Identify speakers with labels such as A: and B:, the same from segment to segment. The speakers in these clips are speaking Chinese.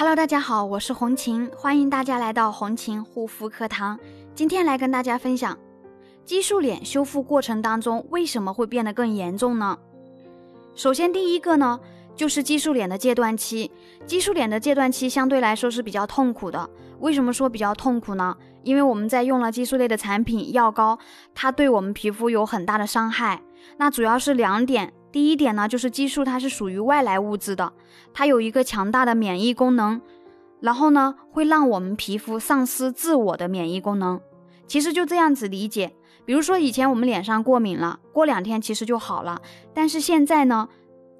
A: Hello，大家好，我是红琴，欢迎大家来到红琴护肤课堂。今天来跟大家分享，激素脸修复过程当中为什么会变得更严重呢？首先，第一个呢，就是激素脸的戒断期。激素脸的戒断期相对来说是比较痛苦的。为什么说比较痛苦呢？因为我们在用了激素类的产品、药膏，它对我们皮肤有很大的伤害。那主要是两点。第一点呢，就是激素它是属于外来物质的，它有一个强大的免疫功能，然后呢，会让我们皮肤丧失自我的免疫功能。其实就这样子理解，比如说以前我们脸上过敏了，过两天其实就好了，但是现在呢，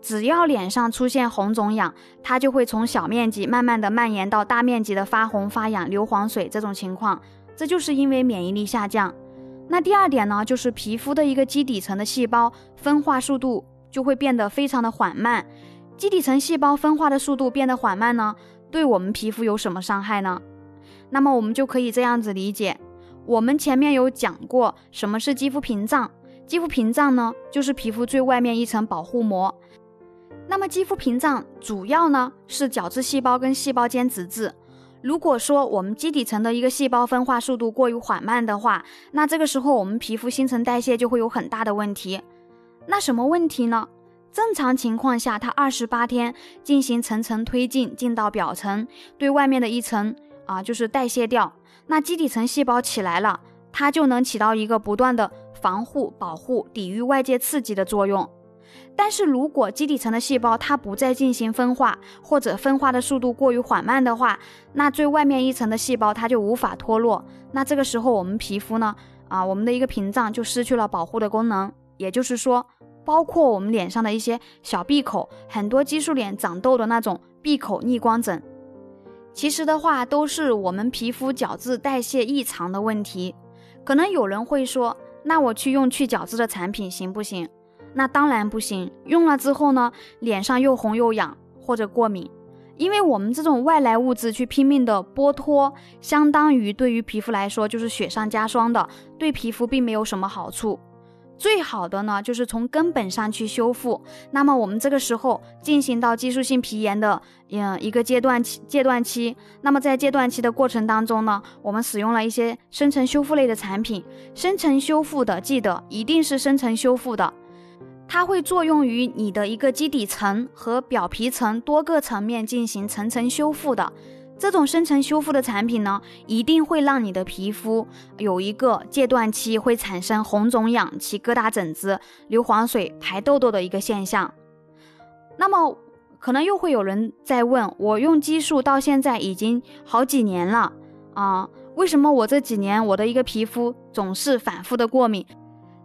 A: 只要脸上出现红肿痒，它就会从小面积慢慢的蔓延到大面积的发红发痒、流黄水这种情况，这就是因为免疫力下降。那第二点呢，就是皮肤的一个基底层的细胞分化速度。就会变得非常的缓慢，基底层细胞分化的速度变得缓慢呢，对我们皮肤有什么伤害呢？那么我们就可以这样子理解，我们前面有讲过什么是肌肤屏障，肌肤屏障呢就是皮肤最外面一层保护膜。那么肌肤屏障主要呢是角质细胞跟细胞间脂质。如果说我们基底层的一个细胞分化速度过于缓慢的话，那这个时候我们皮肤新陈代谢就会有很大的问题。那什么问题呢？正常情况下，它二十八天进行层层推进，进到表层，对外面的一层啊，就是代谢掉。那基底层细胞起来了，它就能起到一个不断的防护、保护、抵御外界刺激的作用。但是如果基底层的细胞它不再进行分化，或者分化的速度过于缓慢的话，那最外面一层的细胞它就无法脱落。那这个时候我们皮肤呢，啊，我们的一个屏障就失去了保护的功能。也就是说。包括我们脸上的一些小闭口，很多激素脸长痘的那种闭口逆光疹，其实的话都是我们皮肤角质代谢异常的问题。可能有人会说，那我去用去角质的产品行不行？那当然不行。用了之后呢，脸上又红又痒或者过敏，因为我们这种外来物质去拼命的剥脱，相当于对于皮肤来说就是雪上加霜的，对皮肤并没有什么好处。最好的呢，就是从根本上去修复。那么我们这个时候进行到激素性皮炎的嗯一个阶段期阶段期。那么在阶段期的过程当中呢，我们使用了一些深层修复类的产品。深层修复的，记得一定是深层修复的，它会作用于你的一个基底层和表皮层多个层面进行层层修复的。这种深层修复的产品呢，一定会让你的皮肤有一个戒断期，会产生红肿痒、起疙瘩疹子、流黄水、排痘痘的一个现象。那么，可能又会有人在问：我用激素到现在已经好几年了啊，为什么我这几年我的一个皮肤总是反复的过敏？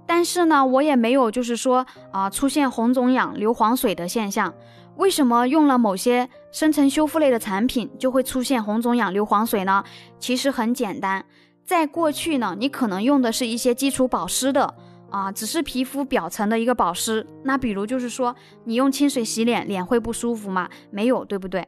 A: 但是呢，我也没有就是说啊出现红肿痒、流黄水的现象。为什么用了某些深层修复类的产品就会出现红肿痒、流黄水呢？其实很简单，在过去呢，你可能用的是一些基础保湿的啊，只是皮肤表层的一个保湿。那比如就是说，你用清水洗脸，脸会不舒服吗？没有，对不对？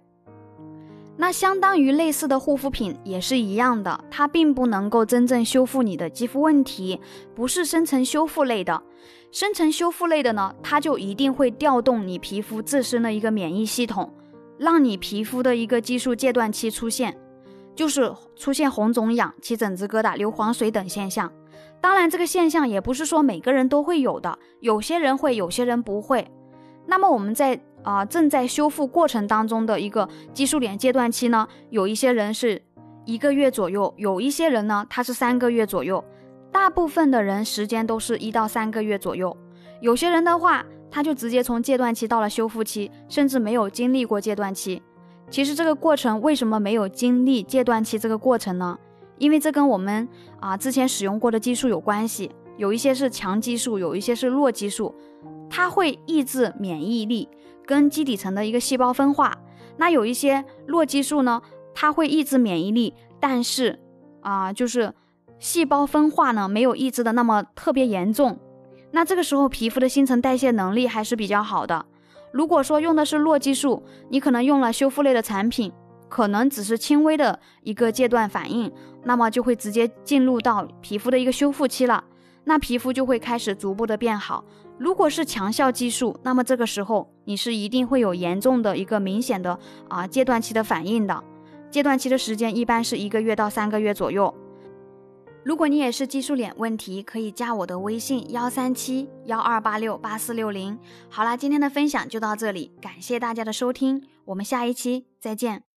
A: 那相当于类似的护肤品也是一样的，它并不能够真正修复你的肌肤问题，不是深层修复类的。深层修复类的呢，它就一定会调动你皮肤自身的一个免疫系统，让你皮肤的一个激素戒断期出现，就是出现红肿痒、起疹子疙瘩、流黄水等现象。当然，这个现象也不是说每个人都会有的，有些人会，有些人不会。那么我们在啊正在修复过程当中的一个激素脸阶段期呢，有一些人是一个月左右，有一些人呢他是三个月左右，大部分的人时间都是一到三个月左右。有些人的话，他就直接从阶段期到了修复期，甚至没有经历过阶段期。其实这个过程为什么没有经历阶段期这个过程呢？因为这跟我们啊之前使用过的激素有关系，有一些是强激素，有一些是弱激素。它会抑制免疫力跟基底层的一个细胞分化。那有一些弱激素呢，它会抑制免疫力，但是啊，就是细胞分化呢没有抑制的那么特别严重。那这个时候皮肤的新陈代谢能力还是比较好的。如果说用的是弱激素，你可能用了修复类的产品，可能只是轻微的一个阶段反应，那么就会直接进入到皮肤的一个修复期了。那皮肤就会开始逐步的变好。如果是强效激素，那么这个时候你是一定会有严重的一个明显的啊阶段期的反应的。阶段期的时间一般是一个月到三个月左右。如果你也是激素脸问题，可以加我的微信幺三七幺二八六八四六零。好啦，今天的分享就到这里，感谢大家的收听，我们下一期再见。